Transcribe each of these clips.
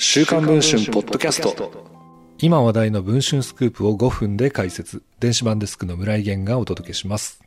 週刊文春ポッドキャスト。今話題の文春スクープを5分で解説。電子版デスクの村井源がお届けします。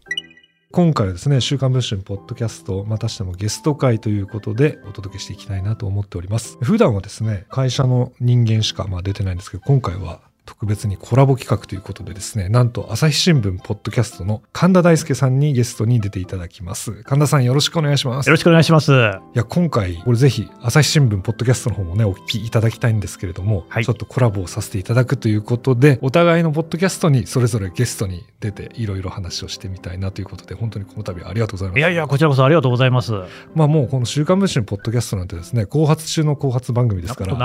今回はですね、週刊文春ポッドキャスト、またしてもゲスト会ということでお届けしていきたいなと思っております。普段はですね、会社の人間しかまあ出てないんですけど、今回は特別にコラボ企画ということでですね、なんと朝日新聞ポッドキャストの神田大輔さんにゲストに出ていただきます。神田さんよろしくお願いします。よろしくお願いします。いや、今回、これぜひ朝日新聞ポッドキャストの方もね、お聞きいただきたいんですけれども、はい、ちょっとコラボをさせていただくということで、お互いのポッドキャストにそれぞれゲストに出ていろいろ話をしてみたいなということで、本当にこの度ありがとうございます。いやいや、こちらこそありがとうございます。まあもうこの週刊文春ポッドキャストなんてですね、後発中の後発番組ですから、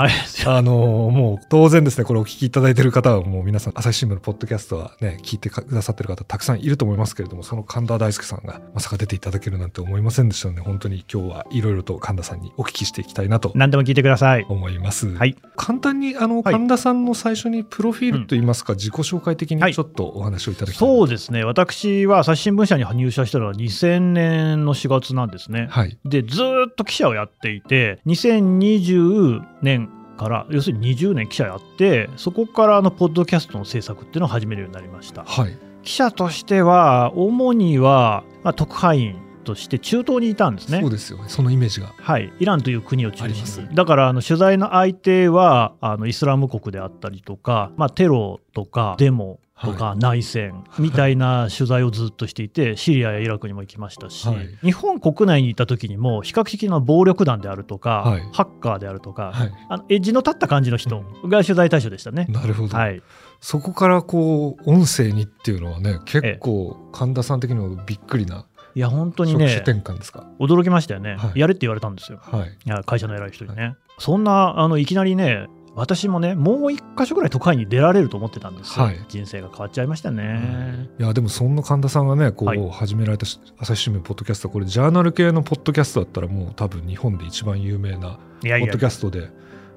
あの、もう当然ですね、これお聞きいただいている方はもう皆さん朝日新聞のポッドキャストはね、聞いてくださってる方たくさんいると思いますけれども、その神田大輔さんがまさか出ていただけるなんて思いませんでしたので、本当に今日はいろいろと神田さんにお聞きしていきたいなと。何でも聞いてください。思います。はい。簡単に、あの、神田さんの最初にプロフィールといいますか、自己紹介的にちょっとお話をいただきたい、はい、そうですね。私は朝日新聞社に入社したのは2000年の4月なんですね。はい。で、ずっと記者をやっていて、2020年から要するに20年記者やってそこからのポッドキャストの制作っていうのを始めるようになりました、はい、記者としては主には、まあ、特派員として中東にいたんですね。そうですよね。そのイメージが。はい。イランという国を中心に。だからあの取材の相手はあのイスラム国であったりとか、まあ、テロとかデモとか内戦みたいな取材をずっとしていて、シリアやイラクにも行きましたし、日本国内にいた時にも比較的な暴力団であるとか、ハッカーであるとか、あのエッジの立った感じの人が取材対象でしたね。なるほど、はい、そこからこう音声にっていうのはね結構神田さん的にもびっくりな。いや本当にね。驚きましたよね、はい、やれって言われたんですよ、はい、いや会社の偉い人にね、はい、そんなあのいきなりね私もねもう一箇所ぐらい都会に出られると思ってたんですよ、はい、人生が変わっちゃいましたね、い。やでもそんな神田さんがねこう始められた、朝日新聞ポッドキャストこれジャーナル系のポッドキャストだったらもう多分日本で一番有名なポッドキャストで。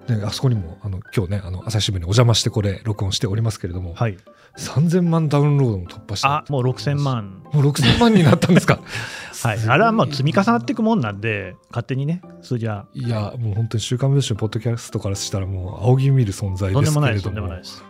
ね、あそこにもあの今日ねあの朝日新聞にお邪魔してこれ録音しておりますけれども、はい、3000万ダウンロードも突破して。あもう6000万。もう6000万になったんですか？はい。あれはもう積み重なっていくもんなんで勝手にね数字は。いやもう本当に「週刊文春」ポッドキャストからしたらもう仰ぎ見る存在ですけれども。とんでもないですとんでもないです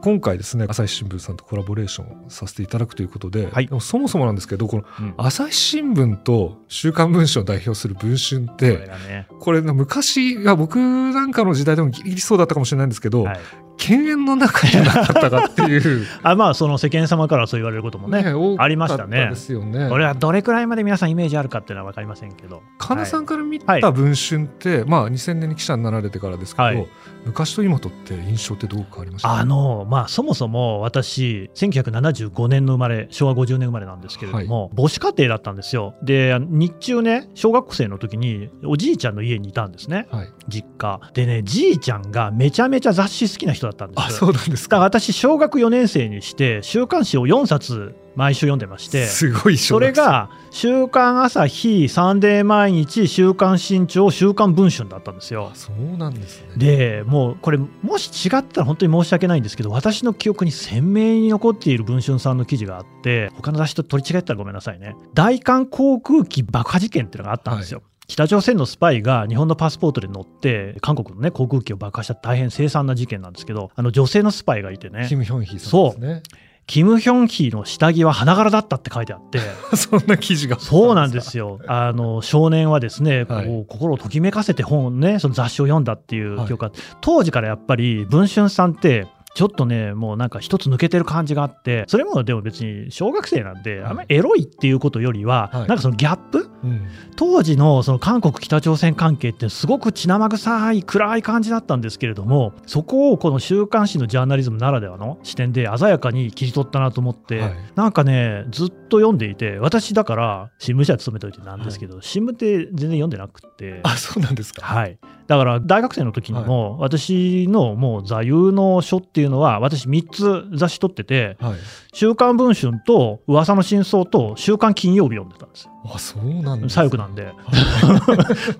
今回ですね朝日新聞さんとコラボレーションをさせていただくということで、はい、そもそもなんですけどこの朝日新聞と週刊文春を代表する文春って、ね、これ昔は僕なんかの時代でもギリギリそうだったかもしれないんですけど、はい、犬猿の中じゃなかったかっていう。あまあその世間様からそう言われることもね、ね、ありましたねですよね。これはどれくらいまで皆さんイメージあるかっていうのは分かりませんけど。神田さんから見た文春って、はい、まあ2000年に記者になられてからですけど、はい、昔と今とって印象ってどう変わりました？あのまあそもそも私1975年の生まれ昭和50年生まれなんですけれども、はい、母子家庭だったんですよ。で日中ね小学生の時におじいちゃんの家にいたんですね、実家。でねじいちゃんがめちゃめちゃ雑誌好きな人だったんですあそうなんですか。私小学4年生にして週刊誌を4冊毎週読んでましてすごいそれが「週刊朝日」「サンデー毎日」「週刊新潮」「週刊文春」だったんですよ。そうなんですね。でもうこれもし違ったら本当に申し訳ないんですけど私の記憶に鮮明に残っている文春さんの記事があって他の雑誌と取り違ったらごめんなさいね。大韓航空機爆破事件っていうのがあったんですよ。はい北朝鮮のスパイが日本のパスポートで乗って韓国の、ね、航空機を爆破した大変凄惨な事件なんですけどあの女性のスパイがいてね。キム・ヒョンヒさんですね。キム・ヒョンヒの下着は花柄だったって書いてあって。そんな記事が。そうなんですよ。あの少年はですね、はい、こう心をときめかせて本ねその雑誌を読んだっていう記憶が、はい、当時からやっぱり文春さんってちょっとね、もうなんか一つ抜けてる感じがあって、それもでも別に小学生なんで、あんまりエロいっていうことよりは、なんかそのギャップ、うん、当時のその韓国、北朝鮮関係ってすごく血生臭い、暗い感じだったんですけれども、そこをこの週刊誌のジャーナリズムならではの視点で鮮やかに切り取ったなと思って、はい、なんかね、ずっと読んでいて、私だから新聞社勤めといてなんですけど、はい、新聞って全然読んでなくて。あ、そうなんですか。はい。だから大学生の時にも、私のもう座右の書っていうのは、私3つ雑誌取ってて、はい、週刊文春と噂の真相と週刊金曜日読んでたんですよ。あそうなんです、左翼なんで。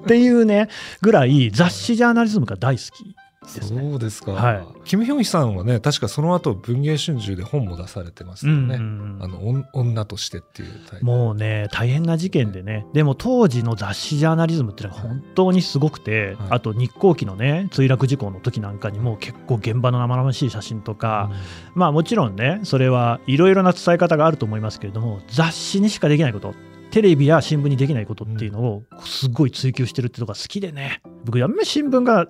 っていうね、ぐらい雑誌ジャーナリズムが大好き。ですね。そうですか、はい。キム・ヒョンヒさんはね確かその後文藝春秋で本も出されてますよね、うんうんうん。あの女としてっていうタイトル。もうね、大変な事件でね、でも当時の雑誌ジャーナリズムっていうのが本当にすごくて、はい。あと日航機のね、墜落事故の時なんかにも結構現場の生々しい写真とか、まあもちろんね、それはいろいろな伝え方があると思いますけれども、雑誌にしかできないこと、テレビや新聞にできないことっていうのをすごい追求してるってとこが好きでね、僕、あんまり新聞が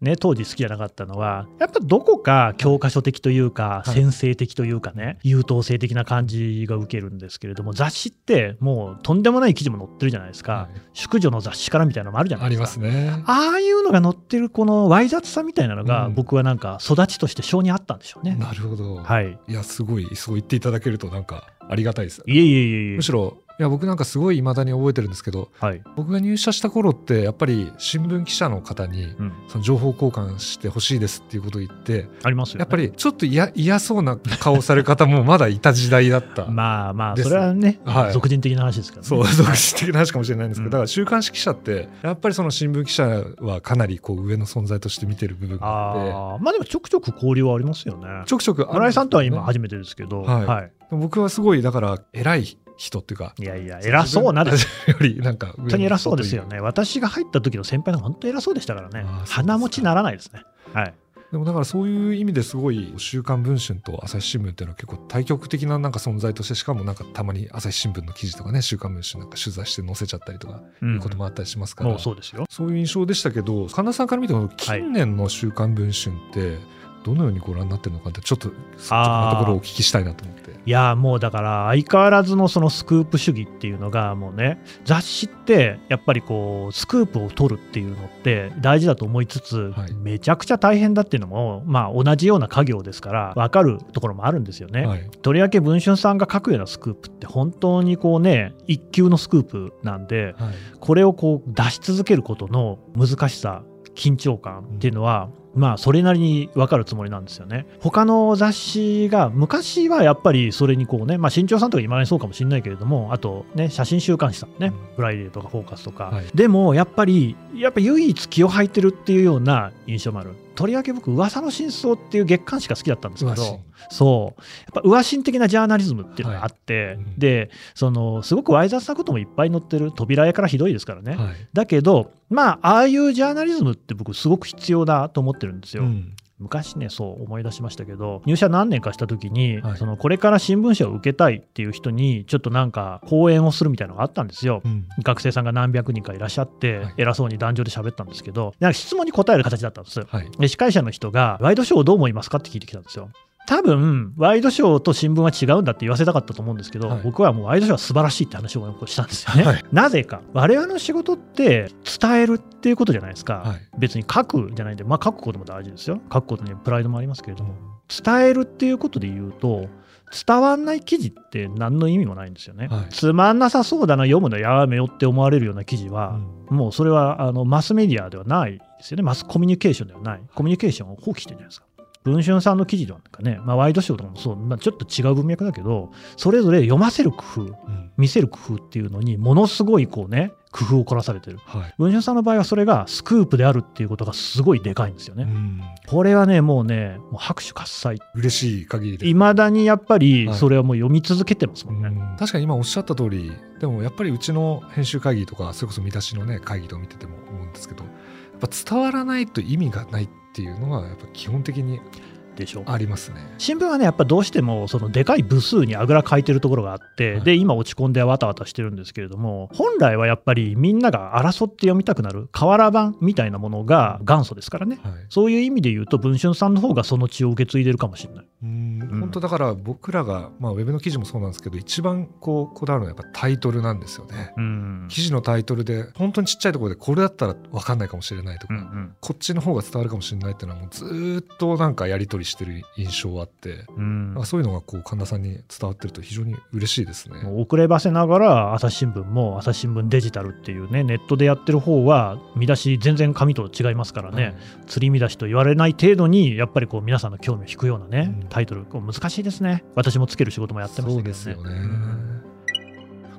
ね、当時好きじゃなかったのは、やっぱどこか教科書的というか、はい先生的というかね、優等生的な感じが受けるんですけれども、雑誌ってもうとんでもない記事も載ってるじゃないですか、はい淑女の雑誌からみたいなのもあるじゃなありいですか。ますねああいうのが載ってるこのわい雑さみたいなのが、うん僕はなんか育ちとして性にあったんでしょうね。なるほど、はい。いやすごいそう言っていただけるとなんかありがたいですいえいえいえいえむ。しろいや僕なんかすごい未だに覚えてるんですけどはい。僕が入社した頃ってやっぱり新聞記者の方にうん。その情報交換してほしいですっていうことを言ってありますよ、ね。やっぱりちょっと嫌嫌そうな顔をされる方もまだいた時代だった。まあまあ、それはね、はい俗人的な話ですからね。そう、独自的な話かもしれないんですけど、うんだから週刊誌記者って、やっぱりその新聞記者はかなりこう上の存在として見てる部分があって、まあでもちょくちょく交流はありますよね。ちょくちょくある村井さんとは今初めてですけど、はいはい。僕はすごい、だから偉い人っていうか、いやいや、偉そうなです。よりなんか本当に偉そうですよね。私が入った時の先輩の本当に偉そうでしたからね鼻持ちならないですね。はい。でもだからそういう意味ですごい「週刊文春」と朝日新聞っていうのは結構対極的ななんか存在としてしかもなんかたまに朝日新聞の記事とかね「週刊文春」なんか取材して載せちゃったりとかうんいうこともあったりしますから、そうですよ。そういう印象でしたけど神田さんから見て近年の「週刊文春」ってどのようにご覧になってるのかってちょっと率直なところをお聞きしたいなと思って。いやもうだから相変わらずのそのスクープ主義っていうのがもうね雑誌ってやっぱりこうスクープを取るっていうのって大事だと思いつつ、はいめちゃくちゃ大変だっていうのもまあ同じような家業ですから分かるところもあるんですよね。はいとりわけ文春さんが書くようなスクープって本当にこうね一級のスクープなんではいこれをこう出し続けることの難しさ緊張感っていうのは、まあそれなりに分かるつもりなんですよね。他の雑誌が昔はやっぱりそれにこうねまあ新潮さんとか今までそうかもしれないけれどもあとね写真週刊誌さんね、うん。フライデーとかフォーカスとか、はい。でもやっぱりやっぱ唯一気を吐いてるっていうような印象もある。とりわけ僕噂の真相っていう月刊誌が好きだったんですけどそう。やっぱ上心的なジャーナリズムっていうのがあって、はい。うん。でそのすごくわい雑なこともいっぱい載ってる扉絵からひどいですからね、はい。だけどまあああいうジャーナリズムって僕すごく必要だと思ってるんですよ、うん。昔ねそう思い出しましたけど入社何年かした時に、はい。そのこれから新聞社を受けたいっていう人にちょっとなんか講演をするみたいなのがあったんですよ、うん。学生さんが何百人かいらっしゃって、はい。偉そうに壇上で喋ったんですけどなんか質問に答える形だったんですはい。で司会者の人がワイドショーをどう思いますかって聞いてきたんですよ多分ワイドショーと新聞は違うんだって言わせたかったと思うんですけど、はい。僕はもうワイドショーは素晴らしいって話をしたんですよね、はい。なぜか我々の仕事って伝えるっていうことじゃないですか、はい。別に書くじゃないんでまあ書くことも大事ですよ。書くことにはプライドもありますけれども伝えるっていうことで言うと伝わんない記事って何の意味もないんですよね、はい。つまんなさそうだな読むのやめよって思われるような記事は、うん。もうそれはあのマスメディアではないですよね。マスコミュニケーションではない。コミュニケーションを放棄してるじゃないですか文春さんの記事なんかね、まあ、ワイドショーとかもそう、まあ、ちょっと違う文脈だけどそれぞれ読ませる工夫うん。見せる工夫っていうのにものすごいこうね工夫を凝らされてる。はい。文春さんの場合はそれがスクープであるっていうことがすごいでかいんですよね、うん。これはねもうねもう拍手喝采。嬉しい限りいまだにやっぱりはい。それはもう読み続けてますもんね、うん。確かに今おっしゃった通りでもやっぱりうちの編集会議とかそれこそ見出しのね会議とか見てても思うんですけどやっぱ伝わらないと意味がないっていうのはやっぱ基本的にでしょ。ありますね。新聞はねやっぱどうしてもそのでかい部数にあぐらかいてるところがあって、はい。で今落ち込んでわたわたしてるんですけれども本来はやっぱりみんなが争って読みたくなる瓦版みたいなものが元祖ですからね。はい、そういう意味で言うと文春さんの方がその血を受け継いでるかもしれない。うん。うん。本当だから僕らが、まあ、ウェブの記事もそうなんですけど一番こうこだわるのはやっぱタイトルなんですよね。うん。記事のタイトルで本当にちっちゃいところでこれだったら分かんないかもしれないとか、うん。うんこっちの方が伝わるかもしれないっていうのはもうずーっとなんかやり取りしてる印象あって、うん。なんかそういうのがこう神田さんに伝わってると非常に嬉しいですね。遅ればせながら朝日新聞も朝日新聞デジタルっていうねネットでやってる方は見出し全然紙と違いますからね、はい釣り見出しと言われない程度にやっぱりこう皆さんの興味を引くようなね、うん。タイトル。こう難しいですね。私もつける仕事もやってまけどね。ですよね。うん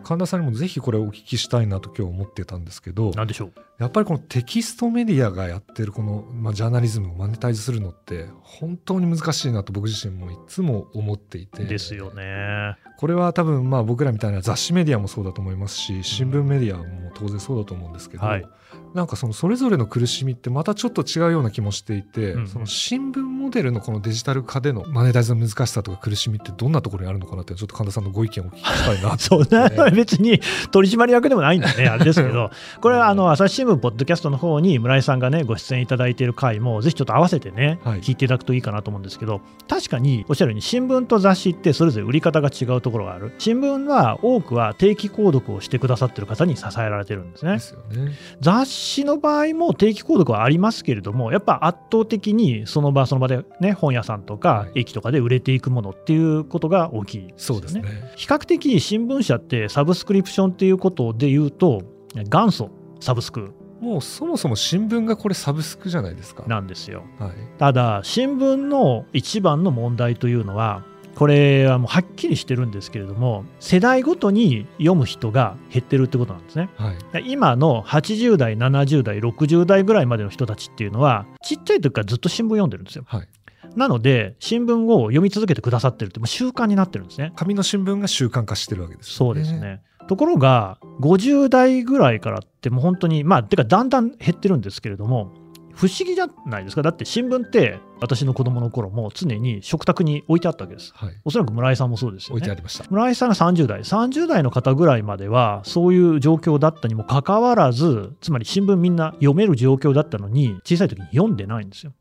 神田さんにもぜひこれお聞きしたいなと今日思ってたんですけど、なんでしょう？やっぱりこのテキストメディアがやってるこの、まあ、ジャーナリズムをマネタイズするのって本当に難しいなと僕自身もいつも思っていて。ですよね。これは多分まあ僕らみたいな雑誌メディアもそうだと思いますし新聞メディアも当然そうだと思うんですけど、はい、なんかそのそれぞれの苦しみってまたちょっと違うような気もしていて、うん。うん、その新聞モデルのこのデジタル化でのマネタイズの難しさとか苦しみってどんなところにあるのかなってちょっと神田さんのご意見を聞きたいな そんな別に取締役でもないんだね。あれですけど。これはあの朝日新聞ポッドキャストの方に村井さんがねご出演いただいている回もぜひちょっと合わせてね、はい、聞いていただくといいかなと思うんですけど確かにおっしゃるように新聞と雑誌ってそれぞれ売り方が違うところがある。新聞は多くは定期購読をしてくださってる方に支えられてるんですね。ですね。雑誌の場合も定期購読はありますけれどもやっぱ圧倒的にその場その場で、ね、本屋さんとか駅とかで売れていくものっていうことが大きいですね。そうですね。比較的新聞社ってサブスクリプションっていうことで言うと元祖サブスクもうそもそも新聞がこれサブスクじゃないですか。なんですよ。はい、ただ新聞の一番の問題というのはこれはもうはっきりしてるんですけれども世代ごとに読む人が減ってるってことなんですね、はい、今の80代70代60代ぐらいまでの人たちっていうのはちっちゃい時からずっと新聞読んでるんですよ、はい、なので新聞を読み続けてくださってるってもう習慣になってるんですね。紙の新聞が習慣化してるわけです、ね、そうですねところが50代ぐらいからってもう本当にまあてかだんだん減ってるんですけれども不思議じゃないですか。だって新聞って私の子供の頃も常に食卓に置いてあったわけです、はい、おそらく村井さんもそうですよね。置いてありました。村井さんが30代。30代の方ぐらいまではそういう状況だったにもかかわらずつまり新聞みんな読める状況だったのに小さい時に読んでないんですよ。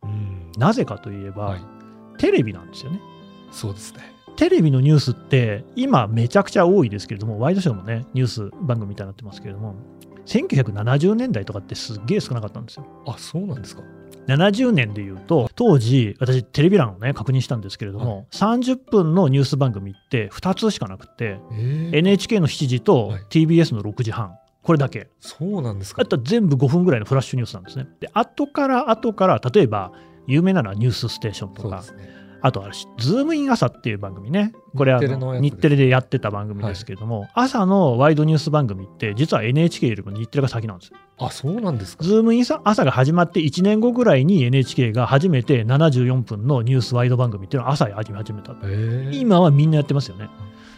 なぜかといえば、はい、テレビなんですよね。そうですねテレビのニュースって今めちゃくちゃ多いですけれどもワイドショーもねニュース番組みたいになってますけれども1970年代とかってすっげえ少なかったんですよ。あそうなんですか70年でいうと、当時、私、テレビ欄をね、確認したんですけれども、はい、30分のニュース番組って2つしかなくて、NHK の7時と TBS の6時半。これだけ。そうなんですか。あとは全部5分ぐらいのフラッシュニュースなんですね。で、後から後から、例えば、有名なのはニュースステーションとか、ね、あとは、ズームイン朝っていう番組ね。これは日テレでやってた番組ですけれども、はい、朝のワイドニュース番組って、実は NHK よりも日テレが先なんですよ。あ、そうなんですか。ズームイン朝が始まって1年後ぐらいに NHK が初めて74分のニュースワイド番組っていうのを朝やり始めた。今はみんなやってますよね。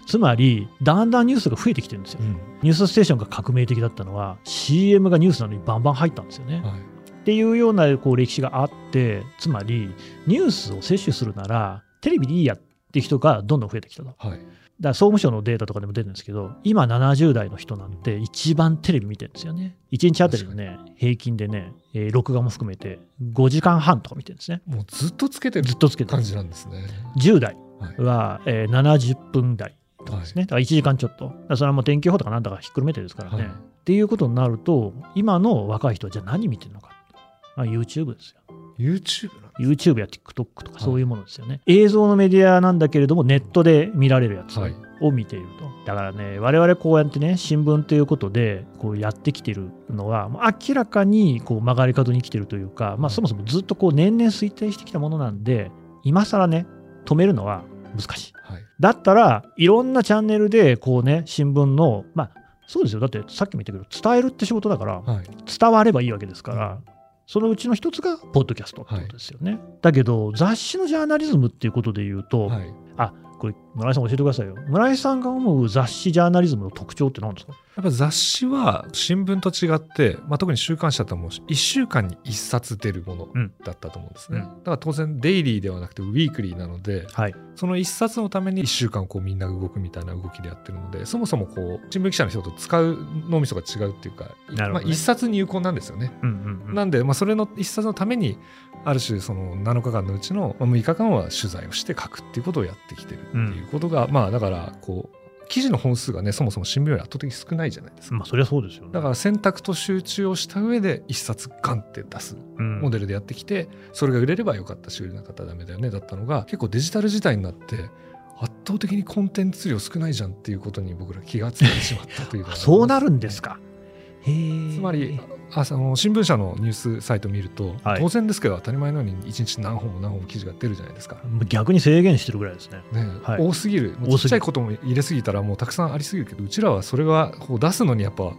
つまり、だんだんニュースが増えてきてるんですよ、うん、ニュースステーションが革命的だったのは、CM がニュースなのにバンバン入ったんですよね。はいっていうようなこう歴史があってつまりニュースを摂取するならテレビでいいやって人がどんどん増えてきたと。はいだから総務省のデータとかでも出るんですけど、今70代の人なんて一番テレビ見てるんですよね。1日あたりのね、平均でね、えー、録画も含めて5時間半とか見てるんですね。もうずっとつけてるずっとつけてる感じなんですね。10代は、はい、えー、70分台とかですね。だから1時間ちょっと。それはもう天気予報とかなんだかひっくるめてですからね。はい、っていうことになると、今の若い人はじゃあ何見てるのか。まあ、YouTube ですよ。YouTube YouTube や TikTok とかそういうものですよね、はい、映像のメディアなんだけれどもネットで見られるやつを見ていると、はい、だからね我々こうやってね新聞ということでこうやってきてるのは明らかにこう曲がり角に来てるというか、まあ、そもそもずっとこう年々衰退してきたものなんで今更ね止めるのは難しい、はい、だったらいろんなチャンネルでこうね新聞のまあそうですよ。だってさっきも言ったけど伝えるって仕事だから、伝わればいいわけですから、そのうちの一つがポッドキャストってことですよね。はい、だけど雑誌のジャーナリズムっていうことで言うと、はい、あこれ村井さん教えてくださいよ。村井さんが思う雑誌ジャーナリズムの特徴って何ですか？やっぱ雑誌は新聞と違って、まあ、特に週刊誌だったらもう1週間に1冊出るものだったと思うんですね、うん、だから当然デイリーではなくてウィークリーなので、はい、その1冊のために1週間こうみんな動くみたいな動きでやってるのでそもそもこう新聞記者の人と使う脳みそが違うっていうか、ね、まあ、1冊に有効なんですよね、うんうんうん、なんで、まあ、それの1冊のためにある種その7日間のうちの6日間は取材をして書くっていうことをやってきてるっていうことが、うん、まあだからこう記事の本数がねそもそも新聞より圧倒的少ないじゃないですか。まあそりゃそうですよ、ね、だから選択と集中をした上で一冊ガンって出すモデルでやってきて、うん、それが売れればよかったし売れなかったらダメだよねだったのが結構デジタル時代になって圧倒的にコンテンツ量少ないじゃんっていうことに僕ら気がついてしまったという そうなるんですか。つまりあその新聞社のニュースサイトを見ると、はい、当然ですけど当たり前のように1日何本も何本も記事が出るじゃないですか。逆に制限してるぐらいですね、ねはい、多すぎる。ちっちゃいことも入れすぎたらもうたくさんありすぎるけどうちらはそれはこう出すのにやっぱ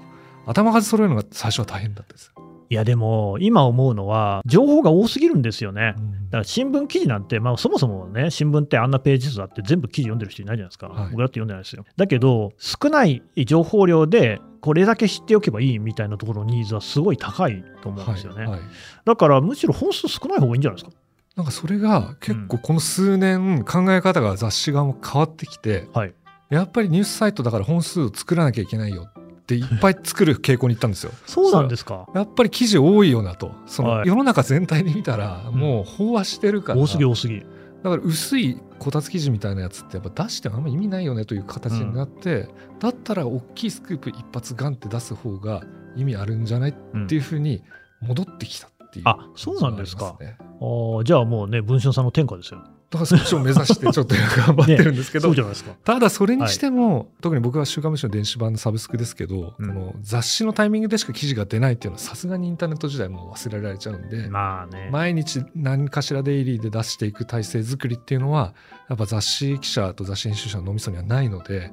頭数揃えるのが最初は大変だったですいやでも、今思うのは、情報が多すぎるんですよね。だから新聞記事なんて、まあ、そもそもね、新聞ってあんなページ数あって全部記事読んでる人いないじゃないですか。はい、僕だって読んでないですよ。だけど、少ない情報量でこれだけ知っておけばいいみたいなところのニーズはすごい高いと思うんですよね。はいはい、だからむしろ本数少ない方がいいんじゃないですか。なんかそれが結構この数年考え方が雑誌側も変わってきて、はい、やっぱりニュースサイトだから本数を作らなきゃいけないよっていっぱい作る傾向に行ったんですよ。そうなんですか。やっぱり記事多いよなと。その世の中全体で見たらもう飽和してるから、多すぎ多すぎ。だから薄いこたつ記事みたいなやつってやっぱ出してもあんま意味ないよねという形になって、うん、だったら大きいスクープ一発ガンって出す方が意味あるんじゃないっていうふうに戻ってきたっていう、ね、あそうなんですか。あじゃあもうね文春さんの天下ですよだからそっちを目指してちょっと頑張ってるんですけど、ね、ただそれにしても、はい、特に僕は「週刊文春」の電子版のサブスクですけど、うん、この雑誌のタイミングでしか記事が出ないっていうのはさすがにインターネット時代も忘れられちゃうんで、まあね、毎日何かしらデイリーで出していく体制作りっていうのはやっぱ雑誌記者と雑誌編集者の脳みそにはないので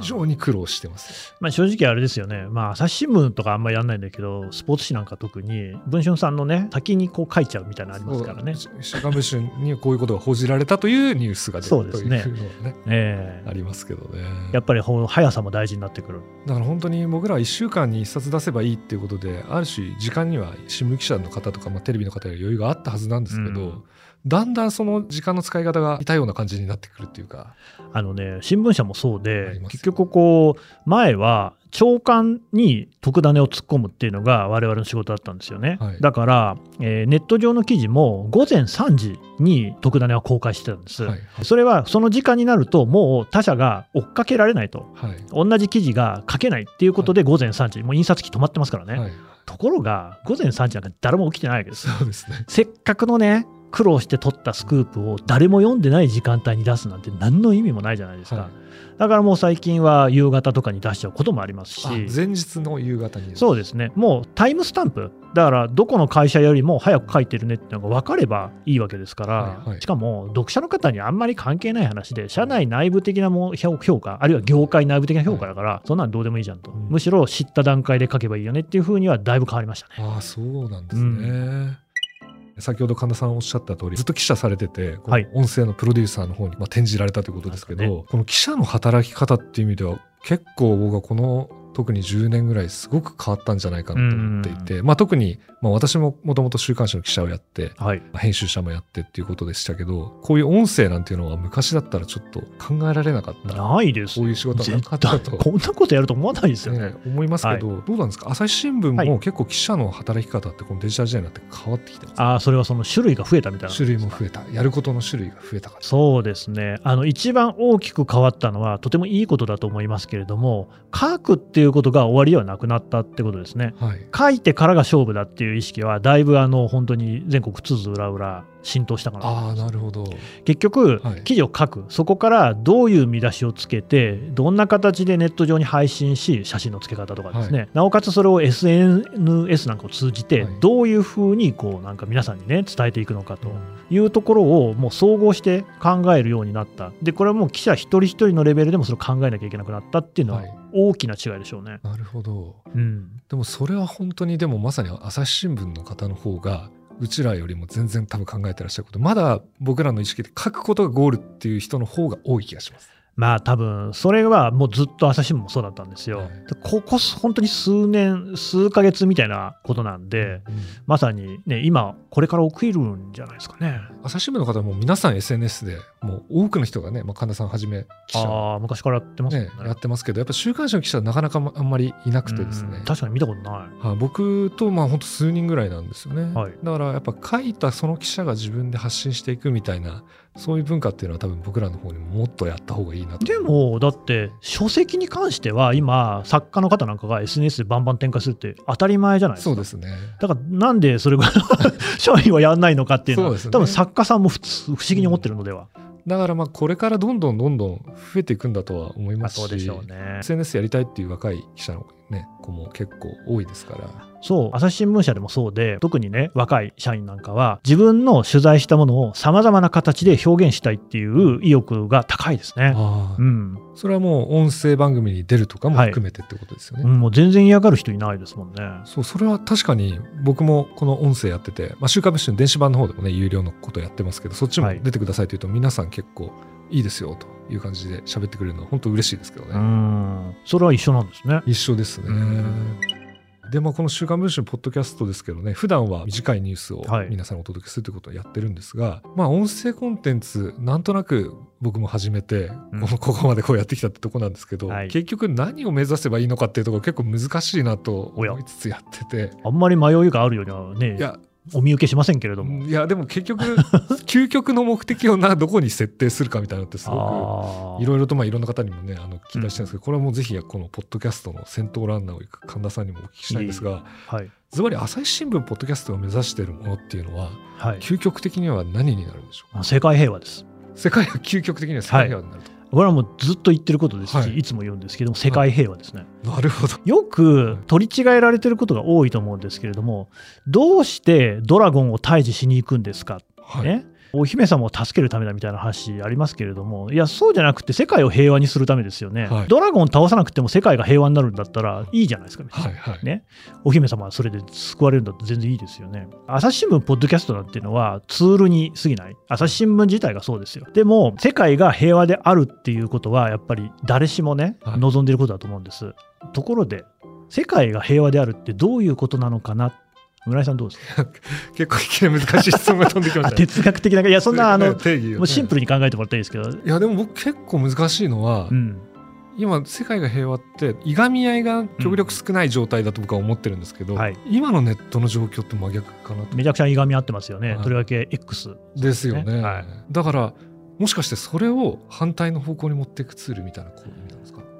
非常に苦労してます、まあ、正直あれですよね、まあ、朝日新聞とかあんまりやんないんだけどスポーツ紙なんか特に文春さんのね先にこう書いちゃうみたいなのありますからね。週刊文春にこういうことが報じられたというニュースが出るそうですねというのはね、えー、ありますけどね。やっぱり速さも大事になってくる。だから本当に僕らは1週間に1冊出せばいいっていうことである種時間には新聞記者の方とか、まあ、テレビの方に余裕があったはずなんですけど、うん。だんだんその時間の使い方が似たような感じになってくるっていうか。あのね、新聞社もそうで、結局こう、前は長官に特ダネを突っ込むっていうのが我々の仕事だったんですよね。はい、だから、えー、ネット上の記事も午前3時に特ダネは公開してたんです。はいはい、それはその時間になるともう他社が追っかけられないと、はい、同じ記事が書けないっていうことで午前3時、もう印刷機止まってますからね。ところが午前3時なんか誰も起きてないわけですね、せっかくのね苦労して取ったスクープを誰も読んでない時間帯に出すなんて何の意味もないじゃないですか。はい、だからもう最近は夕方とかに出しちゃうこともありますし、前日の夕方にそうですね、もうタイムスタンプ、だからどこの会社よりも早く書いてるねっていうのが分かればいいわけですから、はいはい、しかも読者の方にあんまり関係ない話で、社内内部的なも評価、あるいは業界内部的な評価だから、はい、そんなんどうでもいいじゃんと、うん、むしろ知った段階で書けばいいよねっていうふうにはだいぶ変わりましたね。あそうなんですね、うん先ほど神田さんおっしゃった通りずっと記者されてて、音声のプロデューサーの方にまあ転じられたということですけど、ね、この記者の働き方っていう意味では結構僕はこの特に10年ぐらいすごく変わったんじゃないかなと思っていて、まあ、特に、まあ、私ももともと週刊誌の記者をやって、はい、編集者もやってっていうことでしたけどこういう音声なんていうのは昔だったらちょっと考えられなかった。ないですこういう仕事はなかったと。こんなことやると思わないですよ。ね、ね、思いますけど、はい、どうなんですか？朝日新聞も結構記者の働き方ってこのデジタル時代になって変わってきてます、ああそれはその種類が増えたみたいな。種類も増えた。やることの種類が増えたかそうですね。あの一番大きく変わったのはとてもいいことだと思いますけれども書くっていうことが終わりではなくなったってことですね、はい、書いてからが勝負だっていう意識はだいぶあの本当に全国津々浦々浸透したかなあなるほど。結局、はい、記事を書く。そこからどういう見出しをつけてどんな形でネット上に配信し写真の付け方とかですね、はい、なおかつそれを SNS なんかを通じてどういうふうにこうなんか皆さんにね伝えていくのかというところをもう総合して考えるようになった。でこれはもう記者一人一人のレベルでもそれを考えなきゃいけなくなったっていうのは大きな違いでしょうね。なるほど、うん、でもそれは本当にでもまさに朝日新聞の方の方がうちらよりも全然多分考えてらっしゃることまだ僕らの意識で書くことがゴールっていう人の方が多い気がします。まあ多分それはもうずっと朝日新聞もそうだったんですよ。はい、ここ本当に数年数ヶ月みたいなことなんで、うん、まさにね今これから起きるんじゃないですかね。朝日新聞の方も皆さん SNS でもう多くの人がね、まあ、神田さんはじめ記者。あ昔からやってますね、ね、やってますけどやっぱ週刊誌の記者なかなかあんまりいなくてですね、確かに見たことない、はあ、僕とまあ本当数人ぐらいなんですよね、はい、だからやっぱ書いたその記者が自分で発信していくみたいなそういう文化っていうのは多分僕らの方にももっとやった方がいいなと。でもだって書籍に関しては今作家の方なんかが SNS でバンバン展開するって当たり前じゃないですか。そうですね。だからなんでそれが 社員はやんないのかっていうのは、ね、多分作家さんも普通不思議に思ってるのでは、うん、だからまあこれからどんどんどんどん増えていくんだとは思いますし、そうでしょうね、SNS やりたいっていう若い記者の、ね、子も結構多いですから。そう、朝日新聞社でもそうで、特にね、若い社員なんかは、自分の取材したものをさまざまな形で表現したいっていう意欲が高いですね。うん、それはもう音声番組に出るとかも含めてってことですよね。うんもう全然嫌がる人いないですもんね。そう、それは確かに僕もこの音声やってて、まあ、週刊文春電子版の方でもね、有料のことやってますけど、そっちもはい出てくださいというと、皆さん結構いいですよという感じで喋ってくれるのは本当嬉しいですけどね。うん、それは一緒なんですね。一緒ですね。うん。で、まあ、この週刊文春ポッドキャストですけどね、普段は短いニュースをはい。皆さんにお届けするということをやってるんですが、まあ、音声コンテンツ、なんとなく僕も始めて、うん。この ここまでこうやってきたってとこなんですけど、はい。結局何を目指せばいいのかっていうところ結構難しいなと思いつつやってて、あんまり迷いがあるようにはね。い、や、お見受けしませんけれども。いやでも結局 究極の目的をなどこに設定するかみたいなのってすごくいろいろとまあいろんな方にもねあの聞き出してるんですけど、これはもうぜひこのポッドキャストの先頭ランナーを行く神田さんにもお聞きしたいんですがはい。ズバリ朝日新聞ポッドキャストが目指しているものっていうのははい。究極的には何になるんでしょう世界平和です。世界は究極的には世界平和になると、これはもうずっと言ってることですし、はい。い、つも言うんですけども、世界平和ですね。なるほど。よく取り違えられてることが多いと思うんですけれども、どうしてドラゴンを退治しに行くんですか、はい、ね、お姫様を助けるためだみたいな話ありますけれども、いや、そうじゃなくて、世界を平和にするためですよね、はいドラゴンを倒さなくても世界が平和になるんだったらいいじゃないですか、はいはいね、お姫様はそれで救われるんだって全然いいですよね。朝日新聞、ポッドキャストなんていうのはツールに過ぎない。朝日新聞自体がそうですよ。でも、世界が平和であるっていうことは、やっぱり誰しもね、はい望んでいることだと思うんです。ところで、世界が平和であるってどういうことなのかな村井さんどうですか？結構いきなり難しい質問が飛んできまあしたね。哲学的な、いや、そんなあの、定義もうシンプルに考えてもらったらいいですけど、いやでも僕結構難しいのは、うん、今世界が平和っていがみ合いが極力少ない状態だと僕は思ってるんですけど、はい。今のネットの状況って真逆かなと。めちゃくちゃいがみ合ってますよね、はい。とりわけ X。ですよね、はい。だからもしかしてそれを反対の方向に持っていくツールみたいなこう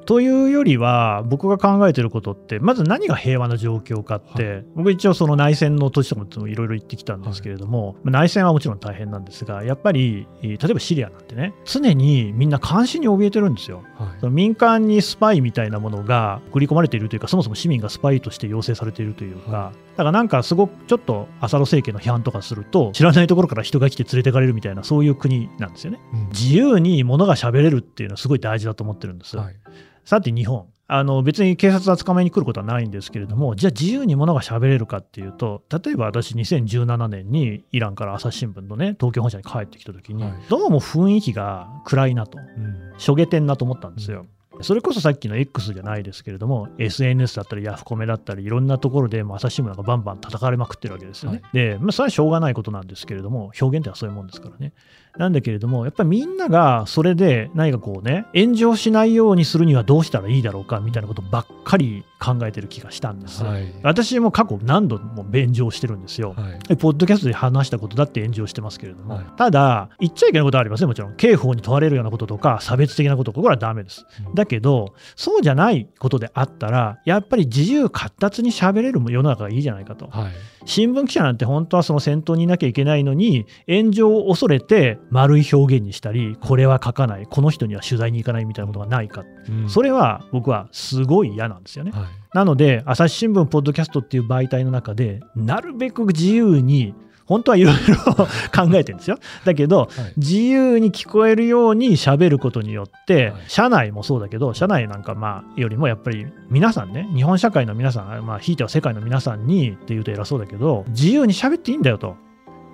というよりは、僕が考えてることって、まず何が平和な状況かって、僕一応その内戦の土地とかもいろいろ言ってきたんですけれども、まあ内戦はもちろん大変なんですが、やっぱり、えー例えばシリアなんてね、常にみんな監視に怯えてるんですよ。はい。その民間にスパイみたいなものが送り込まれているというか、そもそも市民がスパイとして要請されているというか、はだからなんかすごくちょっとアサド政権の批判とかすると、知らないところから人が来て連れてかれるみたいな、そういう国なんですよね。うん。自由に物が喋れるっていうのはすごい大事だと思ってるんです。はい。さて日本あの別に警察は捕まえに来ることはないんですけれどもじゃあ自由に物が喋れるかっていうと例えば私2017年にイランから朝日新聞のね東京本社に帰ってきた時に、はいどうも雰囲気が暗いなとうんしょげてんなと思ったんですよ。それこそさっきの X じゃないですけれども SNS だったりヤフコメだったりいろんなところで朝日新聞なんかバンバン叩かれまくってるわけですよね。で、まあ、それはしょうがないことなんですけれども表現ってのはそういうもんですからね。なんだけれどもやっぱりみんながそれで何かこうね炎上しないようにするにはどうしたらいいだろうかみたいなことばっかり考えてる気がしたんです。はい私も過去何度も炎上してるんですよ。はいでポッドキャストで話したことだって炎上してますけれども、はいただ、言っちゃいけないことはありますね、もちろん。刑法に問われるようなこととか、差別的なことこれはダメです。うんだけど、そうじゃないことであったら、やっぱり自由闊達に喋れる世の中がいいじゃないかと。はい新聞記者なんて本当はその先頭にいなきゃいけないのに、炎上を恐れて丸い表現にしたり、これは書かない、この人には取材に行かないみたいなことがないか。うんそれは僕はすごい嫌なんですよね。はいなので、朝日新聞、ポッドキャストっていう媒体の中で、なるべく自由に、本当はいろいろ考えてるんですよ。だけど、はい自由に聞こえるように喋ることによって、はい社内もそうだけど、社内なんかまあよりもやっぱり皆さんね、日本社会の皆さん、まあ、ひいては世界の皆さんにっていうと偉そうだけど、自由に喋っていいんだよと。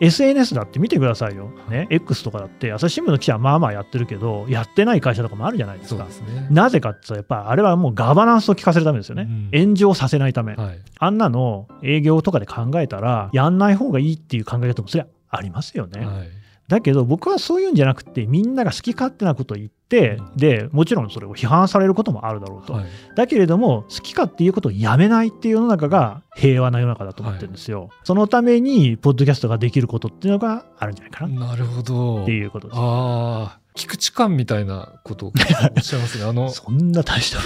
SNS だって見てくださいよ。ね、X とかだって、朝日新聞の記者はまあまあやってるけど、やってない会社とかもあるじゃないですかねなぜかってやっぱあれはもうガバナンスを聞かせるためですよね。うん炎上させないため。はいあんなの営業とかで考えたら、やんない方がいいっていう考え方もそれはありますよね。はいだけど僕はそういうんじゃなくて、みんなが好き勝手なことを言って、うん。で、もちろんそれを批判されることもあるだろうと。はい。だけれども、好き勝手言うことをやめないっていう世の中が平和な世の中だと思ってるんですよ。そのために、ポッドキャストができることっていうのがあるんじゃないかな。なるほど。っていうことです。ああ菊池寛みたいなことをおっしゃいますね。あの そんな大した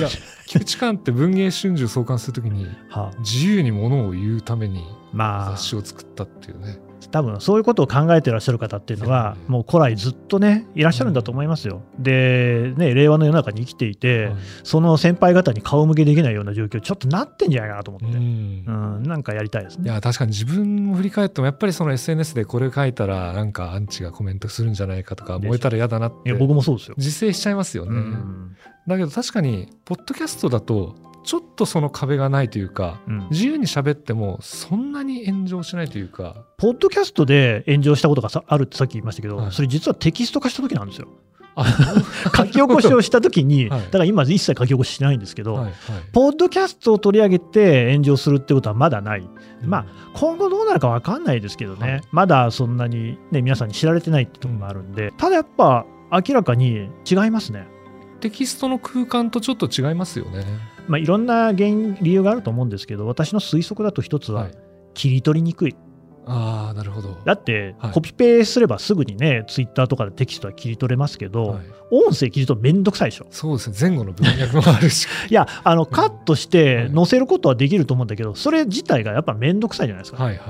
菊池寛って文藝春秋創刊するときに はあ。自由にものを言うためにまあ。雑、誌を作ったっていうね、多分そういうことを考えてらっしゃる方っていうのは、もう古来ずっとね、いらっしゃるんだと思いますよ。で、ね、令和の世の中に生きていて、その先輩方に顔向けできないような状況、ちょっとなってんじゃないかなと思って、うん、なんかやりたいですね。いや、確かに自分も振り返っても、やっぱりその SNS でこれ書いたら、なんかアンチがコメントするんじゃないかとか、燃えたら嫌だなって。いや、僕もそうですよ。自制しちゃいますよね。だけど確かに、ポッドキャストだと、ちょっとその壁がないというか、うん、自由に喋ってもそんなに炎上しないというか。ポッドキャストで炎上したことがあるってさっき言いましたけど、はい、それ実はテキスト化した時なんですよ。書き起こしをしたときに、はい、だから今、一切書き起こししないんですけど、はいはい、ポッドキャストを取り上げて炎上するってことはまだない、うん、まあ、今後どうなるか分かんないですけどね、はい、まだそんなに、ね、皆さんに知られてないってところもあるんで、ただやっぱ、明らかに違いますね。テキストの空間とちょっと違いますよね。まあ、いろんな原因、理由があると思うんですけど、私の推測だと一つは、切り取りにくい。あなるほどだって、コピペすればすぐにね、ツイッターとかでテキストは切り取れますけど、はい、音声切り取るめんどくさいでしょ。そうですね、前後の文脈もあるし。いや、あのカットして載せることはできると思うんだけど、それ自体がやっぱめんどくさいじゃないですか。はいはい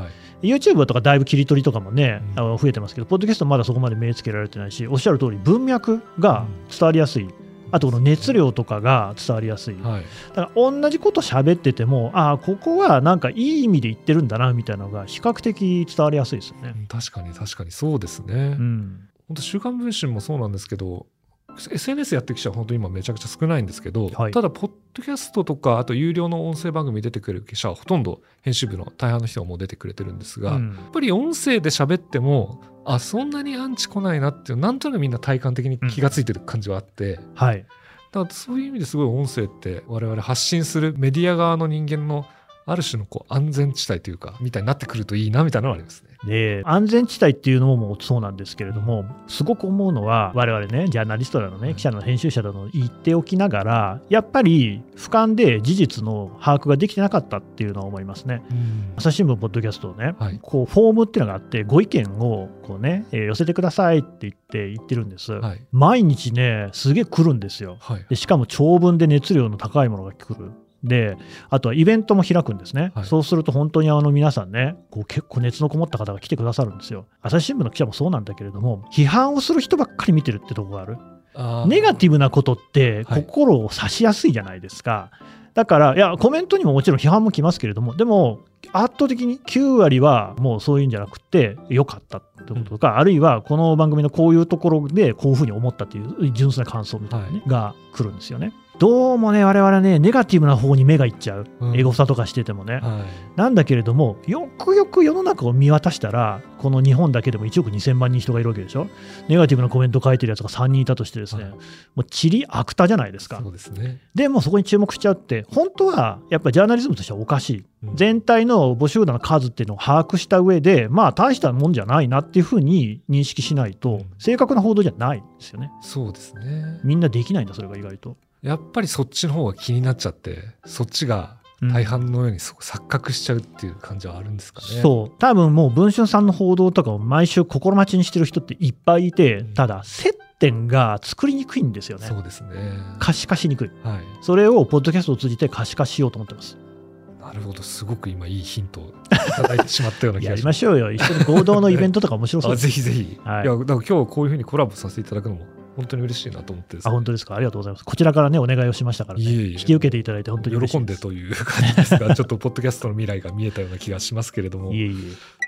YouTube とかだいぶ切り取りとかもね、うん、増えてますけど、ポッドキャストまだそこまで目つけられてないし、おっしゃる通り、文脈が伝わりやすい。あとこの熱量とかが伝わりやすい、はい、だから同じこと喋っててもああここはなんかいい意味で言ってるんだなみたいなのが比較的伝わりやすいですよね。確かに確かに。そうですね、うん、本当週刊文春もそうなんですけど SNS やってる記者は本当に今めちゃくちゃ少ないんですけど、はい、ただ、ポッドキャストとか、あと有料の音声番組出てくる記者はほとんど編集部の大半の人がもう出てくれてるんですが、うん、やっぱり音声で喋っても、あ、そんなにアンチ来ないなっていう、なんとなくみんな体感的に気がついてる感じはあって、うん、はい。だからそういう意味ですごい音声って我々発信するメディア側の人間のある種のこう安全地帯というか、みたいになってくるといいなみたいなのはありますね。で、安全地帯っていうのもそうなんですけれども、すごく思うのは、我々ね、ジャーナリストだのね、記者の編集者だの言っておきながら、やっぱり俯瞰で事実の把握ができてなかったっていうのは思いますね。朝日新聞、ポッドキャストね、はい、こうフォームっていうのがあって、ご意見をこうね、えー、寄せてくださいって言って言ってるんです。はい、毎日ね、すげえ来るんですよ、はい、で。しかも長文で熱量の高いものが来る。で、あとはイベントも開くんですね、はい、そうすると本当にあの皆さんね、こう結構熱のこもった方が来てくださるんですよ。朝日新聞の記者もそうなんだけれども、批判をする人ばっかり見てるってとこがある。ネガティブなことって心を刺しやすいじゃないですか。はい、だから、いや、コメントにももちろん批判も来ますけれども、でも、圧倒的に9割はもうそういうんじゃなくて、良かったってこととか、うん、あるいはこの番組のこういうところでこういうふうに思ったっていう純粋な感想みたいなね、はい、が来るんですよね。どうもね、我々ね、ネガティブな方に目がいっちゃう、うん、エゴサとかしててもね、はい、なんだけれども、よくよく世の中を見渡したら、この日本だけでも1億2000万人人がいるわけでしょ、ネガティブなコメント書いてるやつが3人いたとして、ですね、はい、もうちりあくたじゃないですか。そうですね、でもそこに注目しちゃうって、本当はやっぱりジャーナリズムとしてはおかしい、うん、全体の募集団の数っていうのを把握した上で、まあ、大したもんじゃないなっていうふうに認識しないと、正確な報道じゃないんですよね。そうですね。みんなできないんだ、それが意外と。やっぱりそっちの方が気になっちゃってそっちが大半のように錯覚しちゃうっていう感じはあるんですかね。そう多分もう文春さんの報道とかを毎週心待ちにしてる人っていっぱいいて、うん、ただ接点が作りにくいんですよね。そうですね可視化しにくい、はい、それをポッドキャストを通じて可視化しようと思ってます。なるほど、すごく今いいヒントをいただいてしまったような気がします。やりましょうよ、一緒に合同のイベントとか面白そうです。ぜひぜひ。はい、いや、だから今日こういうふうにコラボさせていただくのも本当に嬉しいなと思って、ね、あ本当ですか。ありがとうございます。こちらからねお願いをしましたからね。いえいえ。引き受けていただいて本当に喜んでという感じですがちょっとポッドキャストの未来が見えたような気がしますけれども。いえいえ。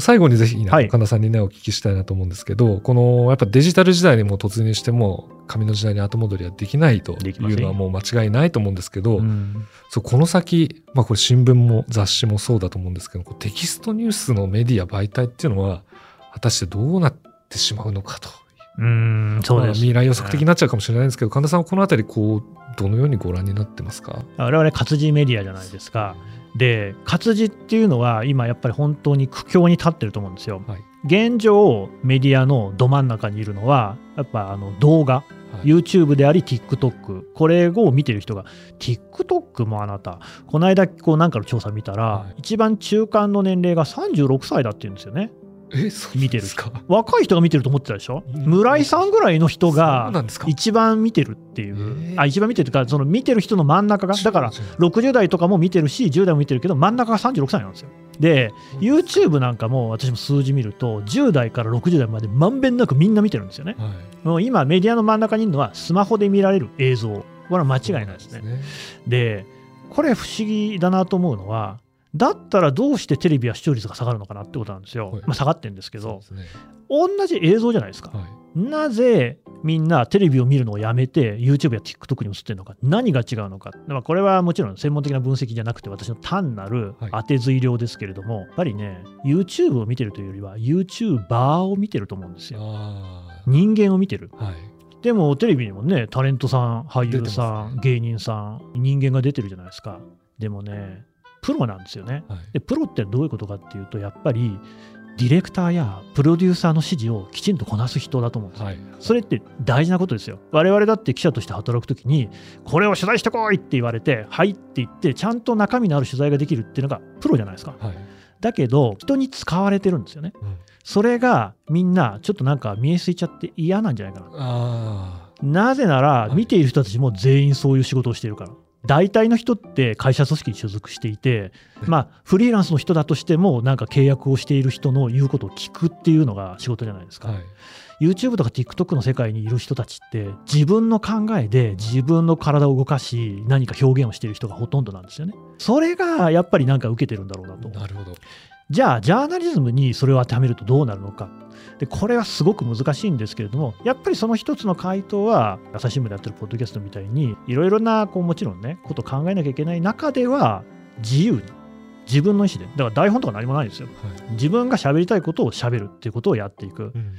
最後にぜひ、ね、はい、神田さんにね、お聞きしたいなと思うんですけど、このやっぱデジタル時代にも突入しても、紙の時代に後戻りはできないというのはもう間違いないと思うんですけど、うん、そうこの先、まあ、これ新聞も雑誌もそうだと思うんですけど、テキストニュースのメディア媒体っていうのは、果たしてどうなってしまうのかとうんそうです、未来予測的になっちゃうかもしれないんですけど、神田さんはこのあたりこうどのようにご覧になってますか？我々活字メディアじゃないですか。で活字っていうのは今やっぱり本当に苦境に立ってると思うんですよ。はい、現状メディアのど真ん中にいるのはやっぱあの動画、はい、YouTube であり TikTok これを見てる人が TikTok もあなた。この間こうなんかの調査見たら、はい、一番中間の年齢が36歳だっていうんですよね。見てる若い人が見てると思ってたでしょ、村井さんぐらいの人が一番見てるっていう、あ一番見てるというか、その見てる人の真ん中が、だから60代とかも見てるし、10代も見てるけど、真ん中が36歳なんですよ。で、YouTube なんかも私も数字見ると、10代から60代までまんべんなくみんな見てるんですよね。はい、もう今、メディアの真ん中にいるのは、スマホで見られる映像、これは間違いないですね。で、ね、これ、不思議だなと思うのは、だったらどうしてテレビは視聴率が下がるのかなってことなんですよ。はい、まあ、下がってるんですけど、ね、同じ映像じゃないですか。はい、なぜみんなテレビを見るのをやめて YouTube や TikTok に移ってるのか。何が違うのか、まあ、これはもちろん専門的な分析じゃなくて私の単なる当て推量ですけれども、はい、やっぱりね YouTube を見てるというよりは YouTuber を見てると思うんですよ。人間を見てる。はい。でもテレビにもねタレントさん俳優さん、ね、芸人さん人間が出てるじゃないですか。でもねプロなんですよね、はい、でプロってどういうことかっていうとやっぱりディレクターやプロデューサーの指示をきちんとこなす人だと思うんですよ、はい、それって大事なことですよ。我々だって記者として働くときにこれを取材してこいって言われてはいって言ってちゃんと中身のある取材ができるっていうのがプロじゃないですか、はい、だけど人に使われてるんですよね、うん、それがみんなちょっとなんか見えすいちゃって嫌なんじゃないかな。なぜなら見ている人たちも全員そういう仕事をしているから、大体の人って会社組織に所属していて、まあ、フリーランスの人だとしても、なんか契約をしている人の言うことを聞くっていうのが仕事じゃないですか。はい、YouTube とか TikTok の世界にいる人たちって、自分の考えで自分の体を動かし、何か表現をしている人がほとんどなんですよね。それがやっぱりなんか受けてるんだろうなと。なるほどじゃあ、ジャーナリズムにそれを当てはめるとどうなるのか。でこれはすごく難しいんですけれども、やっぱりその一つの回答は、朝日新聞でやってるポッドキャストみたいに、いろいろな、こうもちろんね、ことを考えなきゃいけない中では、自由に、自分の意思で、だから台本とか何もないんですよ。はい、自分が喋りたいことを喋るっていうことをやっていく。うん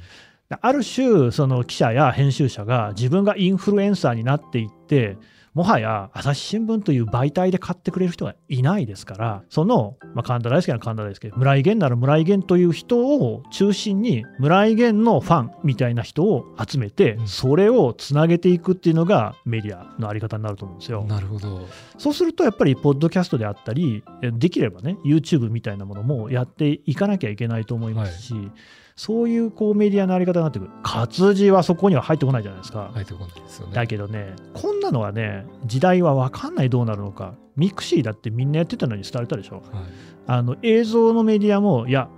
ある種、その記者や編集者が自分がインフルエンサーになっていって、もはや朝日新聞という媒体で買ってくれる人がいないですから、その、まあ、神田大輔なら神田大輔、村井源なら村井源という人を中心に、村井源のファンみたいな人を集めて、それをつなげていくっていうのがメディアのあり方になると思うんですよ。なるほど。そうすると、やっぱり、ポッドキャストであったり、できればね、YouTube みたいなものもやっていかなきゃいけないと思いますし、はいそういうこうメディアのあり方になってくる。活字はそこには入ってこないじゃないですか。入ってこないですよね。だけどね、こんなのはね、時代は分かんないどうなるのか。ミクシーだってみんなやってたのに廃れたでしょ。はい、あの映像のメディアも、いや、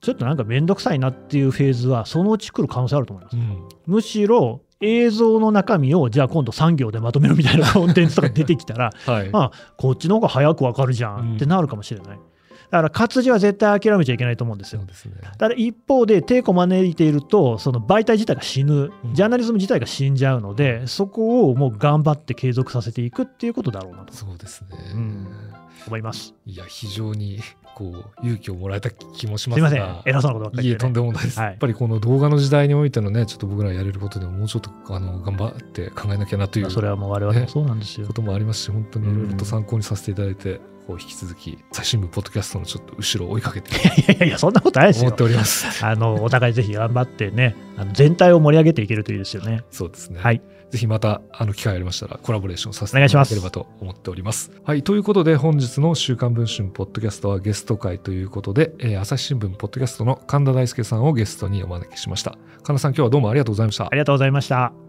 ちょっとなんかめんどくさいなっていうフェーズは、そのうち来る可能性あると思います。うん、むしろ、映像の中身をじゃあ今度3行でまとめるみたいなコンテンツとか出てきたら、はい、まあこっちの方が早く分かるじゃんってなるかもしれない。うんだから活字は絶対諦めちゃいけないと思うんですよ。すね、ただ一方で抵抗を招いているとその媒体自体が死ぬ、ジャーナリズム自体が死んじゃうので、うん、そこをもう頑張って継続させていくっていうことだろうなと。そうですね、うん、思います。いや非常にこう勇気をもらえた気もしますが。すみません。偉そうなことばっかり、ね、いえとんでもないです、はい、やっぱりこの動画の時代においてのねちょっと僕らやれることでももうちょっとあの頑張って考えなきゃなという、それはもう我々もそうなんですよ、ね、こともありますし本当にいろいろと参考にさせていただいて、こう引き続き最新聞ポッドキャストのちょっと後ろを追いかけて いやいやいやそんなことないですよ思っておりますあのお互いぜひ頑張ってねあの全体を盛り上げていけるといいですよねそうですねはいぜひまたあの機会ありましたらコラボレーションさせていただければと思っております。はい、ということで本日の週刊文春ポッドキャストはゲスト会ということで、えー、朝日新聞ポッドキャストの神田大輔さんをゲストにお招きしました。神田さん今日はどうもありがとうございました。ありがとうございました。